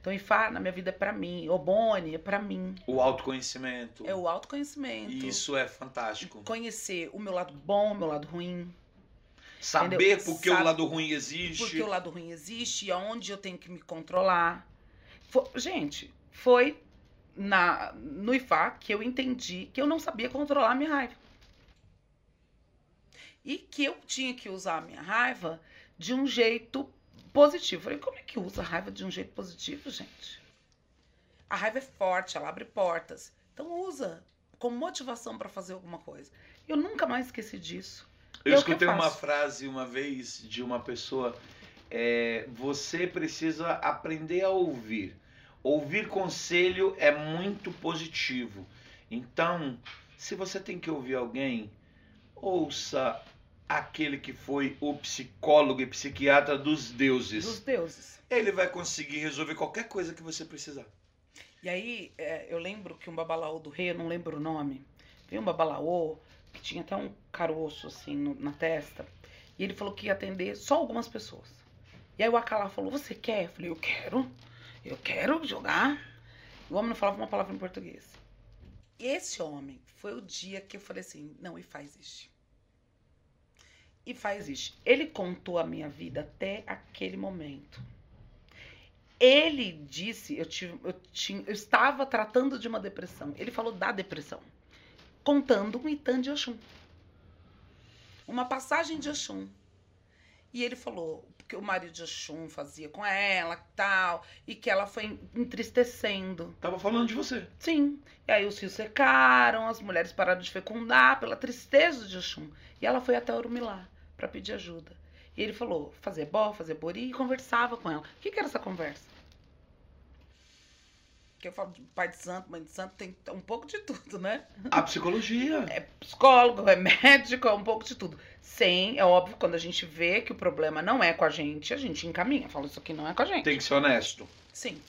Então, IFA na minha vida é pra mim. O Boni é pra mim. O autoconhecimento. É o autoconhecimento. Isso é fantástico. Conhecer o meu lado bom, o meu lado ruim. Saber Entendeu? por que Sabe- o lado ruim existe. Porque o lado ruim existe e aonde eu tenho que me controlar. Fo- gente, foi na, no IFA que eu entendi que eu não sabia controlar a minha raiva. E que eu tinha que usar a minha raiva de um jeito positivo. Falei, como é que usa a raiva de um jeito positivo, gente? A raiva é forte, ela abre portas. Então usa como motivação para fazer alguma coisa. Eu nunca mais esqueci disso. Eu É o que eu escutei uma frase uma vez de uma pessoa: é, você precisa aprender a ouvir. Ouvir conselho é muito positivo. Então, se você tem que ouvir alguém, ouça aquele que foi o psicólogo e psiquiatra dos deuses. Dos deuses. Ele vai conseguir resolver qualquer coisa que você precisar. E aí, é, eu lembro que um babalaô do rei, eu não lembro o nome, veio um babalaô que tinha até um caroço assim no- na testa, e ele falou que ia atender só algumas pessoas. E aí o Akalá falou: Você quer? Eu falei: Eu quero, eu quero jogar. O homem não falava uma palavra em português. Esse homem foi o dia que eu falei assim: Não, Ifá existe. Ifá existe. Ele contou a minha vida até aquele momento. Ele disse, eu, tive, eu, tinha, eu estava tratando de uma depressão. Ele falou da depressão, contando um Itan de Oxum. Uma passagem de Oxum. E ele falou que o marido de Oxum fazia com ela tal, e que ela foi entristecendo. Tava falando de você. Sim. E aí os rios secaram, as mulheres pararam de fecundar pela tristeza de Oxum. E ela foi até Urumilá para pedir ajuda. E ele falou, fazer bó, fazer bori, e conversava com ela. O que, que era essa conversa? Que eu falo de pai de santo, mãe de santo, tem um pouco de tudo, né? A psicologia. É psicólogo, é médico, é um pouco de tudo. Sem, é óbvio, quando a gente vê que o problema não é com a gente, a gente encaminha. Fala, isso aqui não é com a gente. Tem que ser honesto. Sim,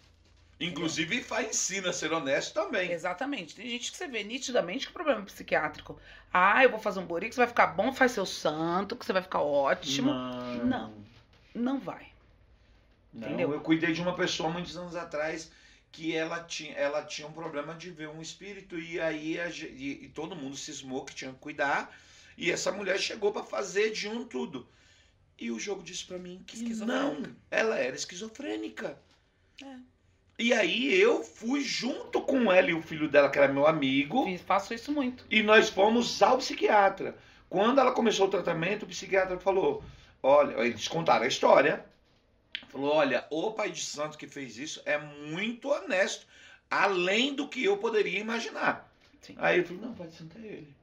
Inclusive, faz ensina a ser honesto também. exatamente. Tem gente que você vê nitidamente que o problema é psiquiátrico. Ah, eu vou fazer um que você vai ficar bom, faz seu santo, que você vai ficar ótimo. Não. Não. Não vai. Não, Entendeu? eu cuidei de uma pessoa muitos anos atrás que ela tinha, ela tinha um problema de ver um espírito e aí a e, e todo mundo cismou que tinha que cuidar e essa mulher chegou pra fazer de um tudo. E o jogo disse pra mim que não, ela era esquizofrênica. É. E aí eu fui junto com ela e o filho dela, que era meu amigo, Fiz- Faço isso muito. e nós fomos ao psiquiatra. Quando ela começou o tratamento, o psiquiatra falou: Olha, eles contaram a história. Falou: Olha, o pai de santo que fez isso é muito honesto, além do que eu poderia imaginar. Sim. Aí eu falei: Não, o pai de santo é ele.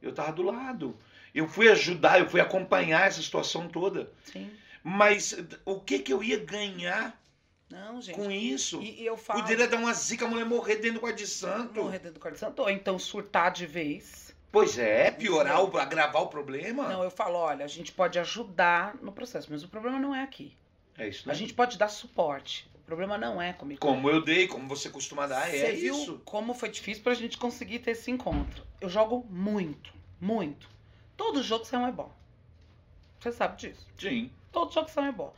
Eu tava do lado. Eu fui ajudar, eu fui acompanhar essa situação toda. Sim. Mas o que, que eu ia ganhar Não, gente. com isso? E, e eu falo. Poderia dar uma zica, a mulher morrer dentro do quarto de santo. Morrer dentro do quarto de santo, ou então surtar de vez. Pois é, piorar, o, agravar o problema. Não, eu falo, olha, a gente pode ajudar no processo, mas o problema não é aqui. É isso, A né? gente pode dar suporte. O problema não é comigo. Como eu dei, como você costuma dar, Você é viu isso. como foi difícil pra gente conseguir ter esse encontro? Eu jogo muito, muito. Todo jogo são é bom. Você sabe disso. Sim. Todo jogo são é bom.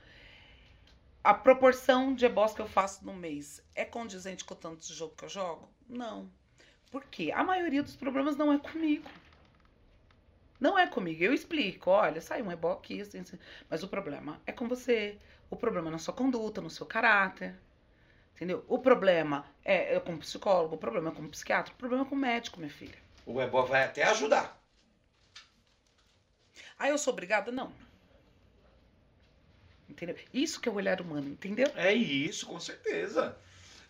A proporção de ebós que eu faço no mês é condizente com o tanto de jogo que eu jogo? Não. Por quê? A maioria dos problemas não é comigo. Não é comigo. Eu explico. Olha, sai um ebó aqui, assim, assim. Mas o problema é com você. O problema é na sua conduta, no seu caráter. Entendeu? O problema é, é com o psicólogo, o problema é com o psiquiatra, o problema é com o médico, minha filha. O Ebó vai até ajudar. Ah, eu sou obrigada? Não. Entendeu? Isso que é o olhar humano, entendeu? É isso, com certeza.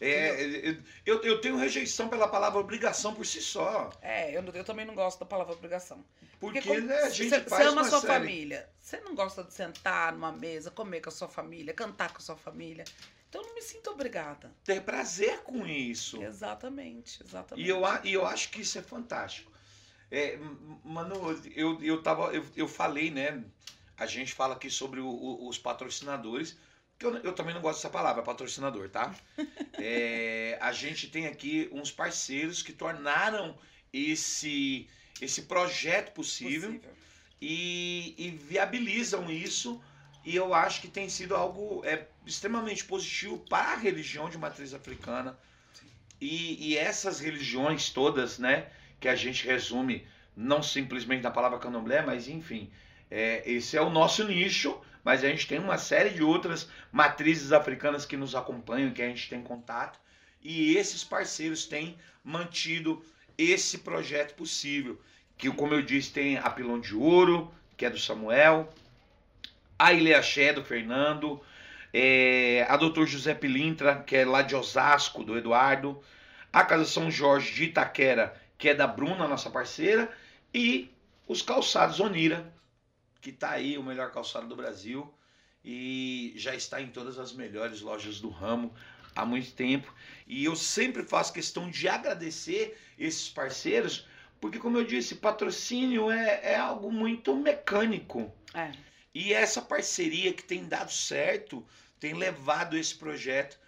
É, eu, eu tenho rejeição pela palavra obrigação por si só. É, eu, eu também não gosto da palavra obrigação. Porque, como- né, a gente você, faz você ama uma a sua série. família. Você não gosta de sentar numa mesa, comer com a sua família, cantar com a sua família. Então eu não me sinto obrigada. Ter prazer com isso. Exatamente, exatamente. E eu, e eu acho que isso é fantástico. É, mano, eu, eu, tava, eu, eu falei, né? A gente fala aqui sobre o- o- os patrocinadores. Que eu, eu também não gosto dessa palavra, patrocinador, tá? [laughs] É, a gente tem aqui uns parceiros que tornaram esse, esse projeto possível, Possível. E, e viabilizam isso. E eu acho que tem sido algo é, extremamente positivo para a religião de matriz africana. E, e essas religiões todas, né, que a gente resume não simplesmente na palavra candomblé, mas enfim, é, esse é o nosso nicho, mas a gente tem uma série de outras matrizes africanas que nos acompanham, que a gente tem contato, e esses parceiros têm mantido esse projeto possível. Que, como eu disse, tem a Pilão de Ouro, que é do Samuel, a Ilha Axé, do Fernando, é, a Doutor José Pilintra, que é lá de Osasco, do Eduardo, a Casa São Jorge de Itaquera, que é da Bruna, nossa parceira, e os calçados Onira, que tá aí o melhor calçado do Brasil e já está em todas as melhores lojas do ramo há muito tempo. E eu sempre faço questão de agradecer esses parceiros, porque como eu disse, patrocínio é, é algo muito mecânico. É. E essa parceria que tem dado certo tem levado esse projeto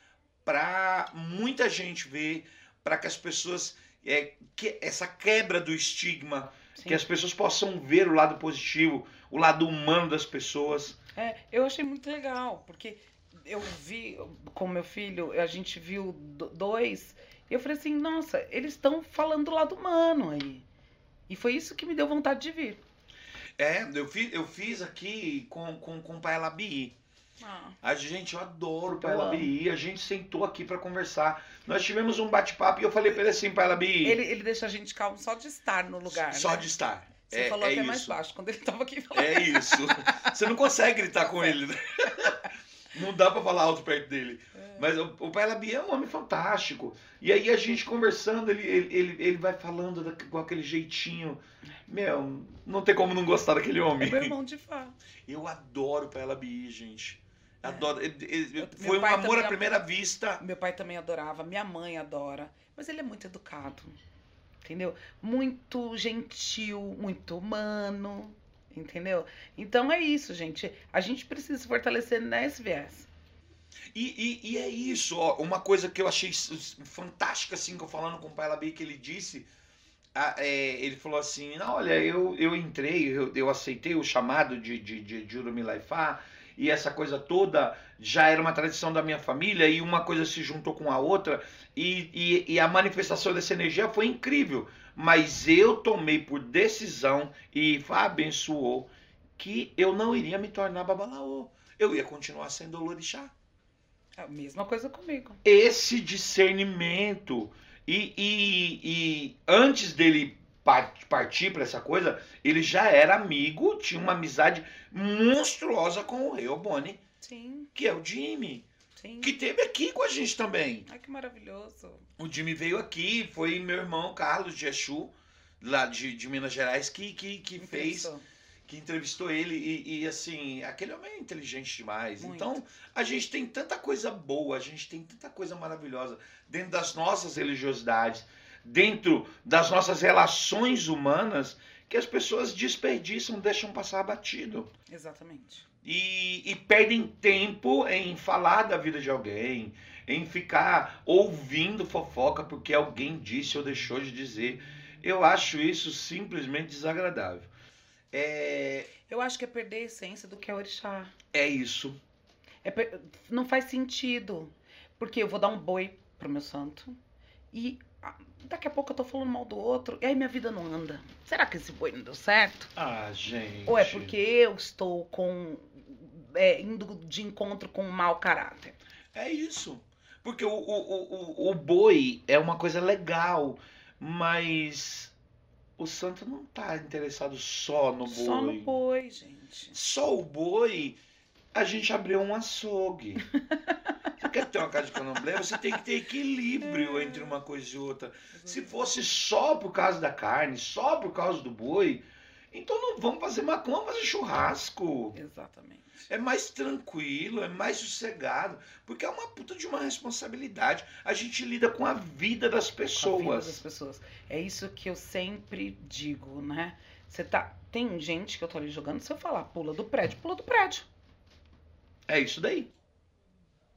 para muita gente ver, para que as pessoas é, que essa quebra do estigma, Sim. que as pessoas possam ver o lado positivo, o lado humano das pessoas. É, eu achei muito legal, porque eu vi com meu filho, a gente viu do- dois, e eu falei assim, nossa, eles estão falando do lado humano aí. E foi isso que me deu vontade de vir. É, eu fiz, eu fiz aqui com, com, com o Pai Labi. Ah, A gente, eu adoro o Pai Eu amo. Labi. A gente sentou aqui para conversar. Nós tivemos um bate-papo e eu falei para ele assim, Pai Labi, ele, ele deixa a gente calmo só de estar no lugar. só né? de estar. Você é, falou é até isso. mais baixo quando ele tava aqui falando. É isso. Você não consegue gritar com ele, né? [laughs] Não dá pra falar alto perto dele. Mas o, o Pai Labi é um homem fantástico. E aí a gente conversando, ele, ele, ele, ele vai falando da- com aquele jeitinho. Meu, não tem como não gostar daquele É homem. meu irmão de fato. Eu adoro o Pai Labi, gente. É. Adoro. Ele- ele- Eu- foi um amor à primeira vista. Meu pai também adorava, minha mãe adora. Mas ele é muito educado. Entendeu? Muito gentil, muito humano. Entendeu? Então é isso, gente. A gente precisa se fortalecer nesse viés. E, e, e é isso, ó, uma coisa que eu achei fantástica, assim, que eu falando com o pai Labi, que ele disse, é, ele falou assim, não, olha, eu, eu entrei, eu, eu aceitei o chamado de, de, de, de e essa coisa toda já era uma tradição da minha família, e uma coisa se juntou com a outra, e, e, e a manifestação dessa energia foi incrível, mas eu tomei por decisão, e abençoou, que eu não iria me tornar babalaô, eu ia continuar sendo Lorixá É a mesma coisa comigo. esse discernimento. E, e, e antes dele partir para essa coisa, ele já era amigo, tinha uma amizade monstruosa com o Rei Oboni, que é o Jimmy, sim. que teve aqui com a gente também. Ai, que maravilhoso. O Jimmy veio aqui, foi meu irmão Carlos de Exu, lá de, de Minas Gerais, que, que, que fez que entrevistou ele e, e, assim, aquele homem é inteligente demais. Muito. Então, a gente tem tanta coisa boa, a gente tem tanta coisa maravilhosa dentro das nossas religiosidades, dentro das nossas relações humanas, que as pessoas desperdiçam, deixam passar batido. Exatamente. E, e perdem tempo em falar da vida de alguém, em ficar ouvindo fofoca porque alguém disse ou deixou de dizer. Eu acho isso simplesmente desagradável. É, Eu acho que é perder a essência do que é orixá. é isso. É per- Não faz sentido. Porque eu vou dar um boi pro meu santo e daqui a pouco eu tô falando mal do outro e aí minha vida não anda. Será que esse boi não deu certo? Ah, gente. Ou é porque eu estou com. é, indo de encontro com um mau caráter? É isso. Porque o, o, o, o- o boi é uma coisa legal, mas o santo não tá interessado só no boi. Só no boi, gente. Só o boi, a gente abriu um açougue. [laughs] Você quer ter uma casa de candomblé, você tem que ter equilíbrio entre uma coisa e outra. Se fosse só por causa da carne, só por causa do boi, então não vamos fazer macumba, vamos fazer churrasco. Exatamente. É mais tranquilo, é mais sossegado, porque é uma puta de uma responsabilidade. A gente lida com a vida das Com a vida pessoas. das pessoas. É isso que eu sempre digo, né? Você tá. Tem gente que eu tô ali jogando, se eu falar pula do prédio, pula do prédio. É isso daí.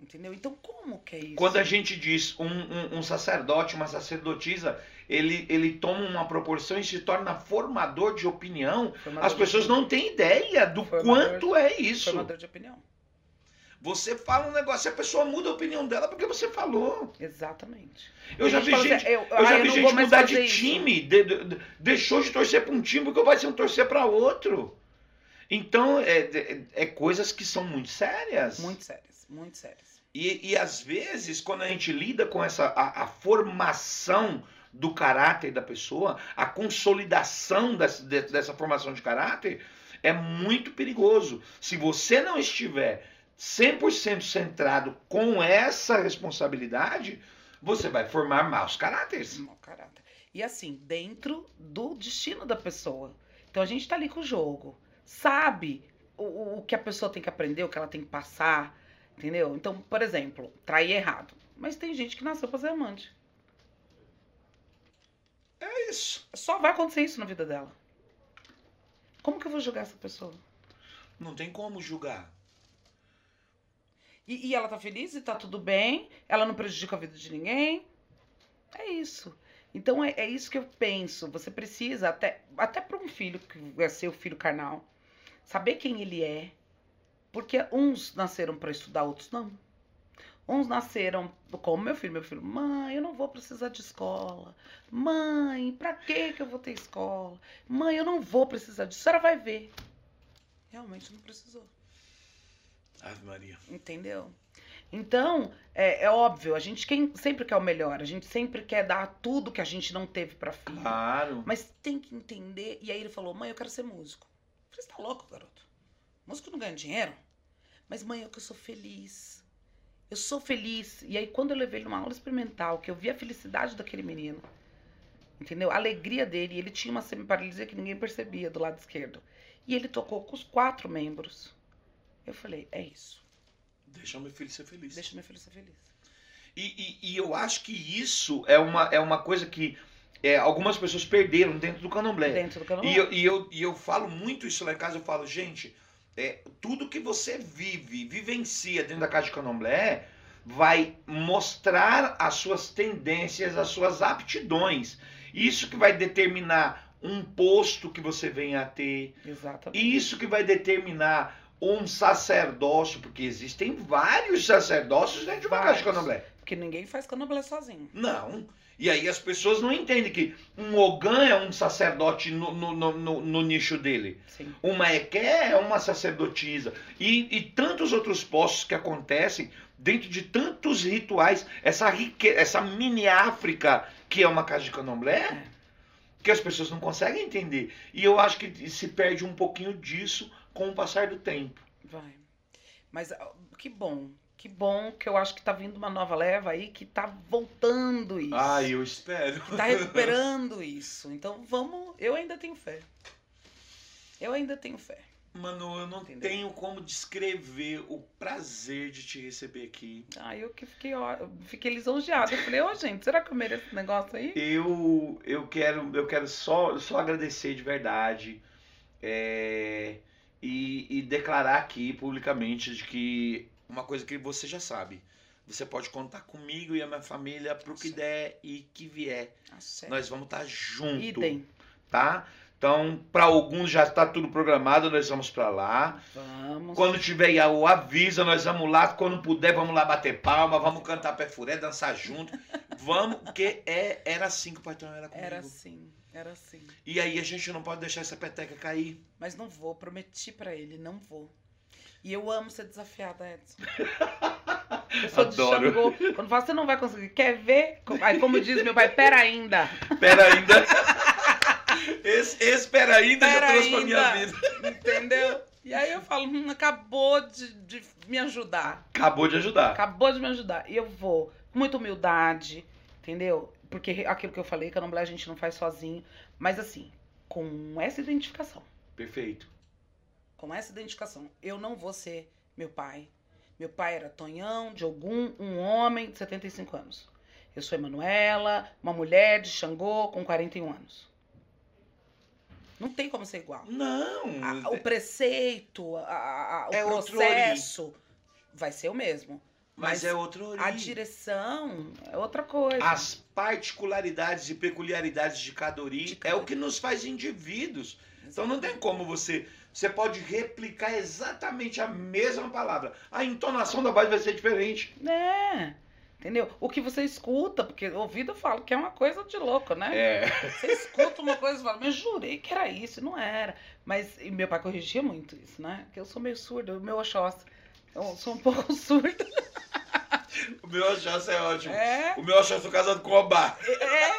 Entendeu? Então, como que é isso? Quando a gente diz um, um, um sacerdote, uma sacerdotisa, ele, ele toma uma proporção e se torna formador de opinião, Formador as pessoas opinião. não têm ideia do Formador quanto é isso. Formador de opinião. Você fala um negócio e a pessoa muda a opinião dela porque você falou. Exatamente. Eu já vi gente, assim, eu, eu já ah, vi gente mudar de isso. time, de- de- de- deixou de torcer para um time porque vai ser torcer para outro. Então, é, é, é coisas que são muito sérias. Muito sérias, muito sérias. E, e às vezes, quando a gente lida com essa a, a formação do caráter da pessoa, a consolidação dessa, de- dessa formação de caráter, é muito perigoso. Se você não estiver 100% centrado com essa responsabilidade, você vai formar maus caráteres. Mau caráter. E assim, dentro do destino da pessoa. Então a gente tá ali com o jogo. Sabe o, o que a pessoa tem que aprender, o que ela tem que passar. Entendeu? Então, por exemplo, trair errado. Mas tem gente que nasceu pra ser amante. É isso. Só vai acontecer isso na vida dela. Como que eu vou julgar essa pessoa? Não tem como julgar. E, e ela tá feliz e tá tudo bem, ela não prejudica a vida de ninguém. É isso. Então é, é isso que eu penso. Você precisa, até, até para um filho que ser o filho carnal, saber quem ele é. Porque uns nasceram para estudar, outros não. Uns nasceram, como meu filho, meu filho, mãe, eu não vou precisar de escola. Mãe, pra que que eu vou ter escola? Mãe, eu não vou precisar disso. A senhora vai ver. Realmente não precisou. Ave Maria. Entendeu? Então, é, é óbvio, a gente quem, sempre quer o melhor, a gente sempre quer dar tudo que a gente não teve pra filho. Claro. Mas tem que entender. E aí ele falou: mãe, eu quero ser músico. Eu falei: você tá louco, garoto? Músico não ganha dinheiro. Mas, mãe, é que eu sou feliz. Eu sou feliz. E aí, quando eu levei ele numa aula experimental, que eu vi a felicidade daquele menino, entendeu? A alegria dele. Ele tinha uma semiparalisia que ninguém percebia do lado esquerdo. E ele tocou com os quatro membros. Eu falei: é isso. Deixa meu filho ser feliz. Deixa meu filho ser feliz. E, e- e eu acho que isso é uma, é uma coisa que é, algumas pessoas perderam dentro do candomblé. Dentro do canal. E eu, e, eu, e eu falo muito isso lá em casa, eu falo, gente, é, tudo que você vive, vivencia dentro da casa de candomblé, vai mostrar as suas tendências, as suas aptidões. Isso que vai determinar um posto que você venha a ter, Exatamente. isso que vai determinar um sacerdócio, porque existem vários sacerdócios dentro de uma casa de Vários. candomblé. Porque ninguém faz candomblé sozinho. Não. E aí as pessoas não entendem que um Ogã é um sacerdote no, no, no, no- nicho dele. Sim. Uma Eké é uma sacerdotisa. E, e tantos outros postos que acontecem dentro de tantos rituais. Essa, rique... essa mini África que é uma casa de candomblé, É. que as pessoas não conseguem entender. E eu acho que se perde um pouquinho disso com o passar do tempo. Vai. Mas que bom. Que bom que eu acho que tá vindo uma nova leva aí que tá voltando isso. eu espero. Que tá recuperando isso. Então vamos. Eu ainda tenho fé. Eu ainda tenho fé. Mano, eu não Entendeu? tenho como descrever o prazer de te receber aqui. Ah, eu que fiquei, ó, fiquei lisonjeada. Eu falei, ô gente, será que eu mereço esse negócio aí? Eu, eu quero, eu quero só, só agradecer de verdade é, e, e declarar aqui publicamente de que uma coisa que você já sabe. Você pode contar comigo e a minha família pro que Certo. der e que vier. Sério. Nós vamos estar junto, Idem. tá? Então, para alguns já está tudo programado, nós vamos para lá. Vamos. Quando tiver o aviso, nós vamos lá. Quando puder, vamos lá bater palma, vamos cantar pé furé, dançar junto. [laughs] Vamos, porque é, era assim que o patrão era comigo. Era assim, era assim. E aí a gente não pode deixar essa peteca cair. Mas não vou, prometi pra ele, não vou. E eu amo ser desafiada, Edson. [laughs] Eu sou Adoro. Xangô. Quando fala, você não vai conseguir, quer ver? Aí, como diz meu pai, pera ainda. [laughs] Pera ainda. [laughs] Esse, esse pera ainda Pera já trouxe pra minha ainda. vida. Entendeu? E aí eu falo, hum, acabou de, de me ajudar. Acabou de ajudar. Acabou de me ajudar. E eu vou com muita humildade, entendeu? Porque aquilo que eu falei, candomblé a gente não faz sozinho. Mas assim, com essa identificação. Perfeito. Com essa identificação. Eu não vou ser meu pai. Meu pai era Tonhão, de Ogum, um homem de 75 anos. Eu sou Emanuela, uma mulher de Xangô com 41 anos. Não tem como ser igual. Não. A- o preceito, a- a- o É outro processo vai ser o mesmo. Mas, Mas é outra origem. A direção é outra coisa. As particularidades e peculiaridades de cada origem De cada é o que nos faz indivíduos. Então não tem como você. Você pode replicar exatamente a mesma palavra. A entonação da voz vai ser diferente. É. Entendeu? O que você escuta, porque ouvido eu falo que é uma coisa de louco, né? É. Você escuta uma coisa e fala, mas jurei que era isso, não era. Mas e meu pai corrigia muito isso, né? Que eu sou meio surda, o meu Oxóssi. Eu sou um pouco [laughs] surda. O meu achaço é ótimo. É, O meu achaço é casado com o Obá. é.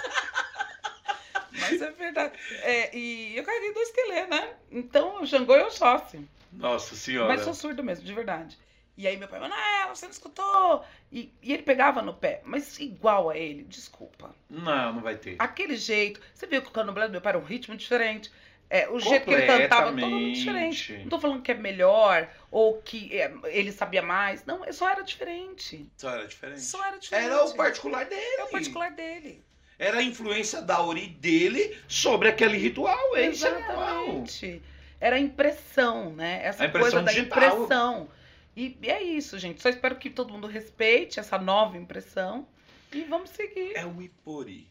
[laughs] Mas é verdade. É, e eu carreguei dois quelê, né? Então, o Xangô e o Oxóssi. Nossa senhora. Mas sou surdo mesmo, de verdade. E aí meu pai, Manuela, você não escutou? E, e ele pegava no pé, mas igual a ele, desculpa. Não, não vai ter. Aquele jeito, você viu que o candomblé do meu pai era um ritmo diferente. É, o jeito que ele cantava, todo Completamente. diferente. Não tô falando que é melhor ou que é, ele sabia mais. Não, só era diferente. Só era diferente. Só era diferente. Era o particular dele. É o particular dele. Era a influência da Ori dele sobre aquele ritual. É. Exatamente. Era a impressão, né? Essa A impressão coisa da digital. impressão. E, e é isso, gente. Só espero que todo mundo respeite essa nova impressão. E vamos seguir. É o Ipori.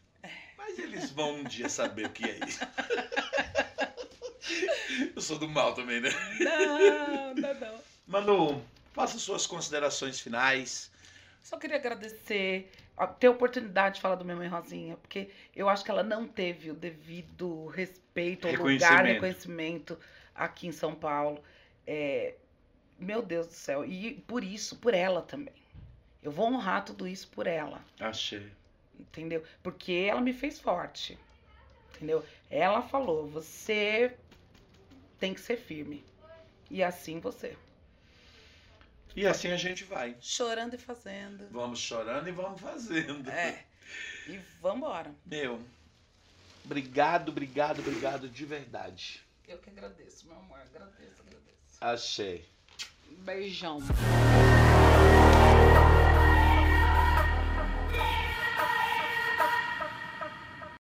Mas eles vão um dia saber o que é isso. [laughs] Eu sou do mal também, né? Não, não, não. Manu, faça suas considerações finais. Só queria agradecer, ter a oportunidade de falar do minha mãe Rosinha, porque eu acho que ela não teve o devido respeito, ou lugar, reconhecimento aqui em São Paulo. É, meu Deus do céu. E por isso, por ela também. Eu vou honrar tudo isso por ela, Achei. entendeu? Porque ela me fez forte, entendeu? Ela falou: você tem que ser firme. E assim você. E assim a gente vai. Chorando e fazendo. Vamos chorando e vamos fazendo. É. E vambora. Meu, obrigado, obrigado, obrigado de verdade. Eu que agradeço, meu amor. Agradeço, agradeço. Achei. Beijão.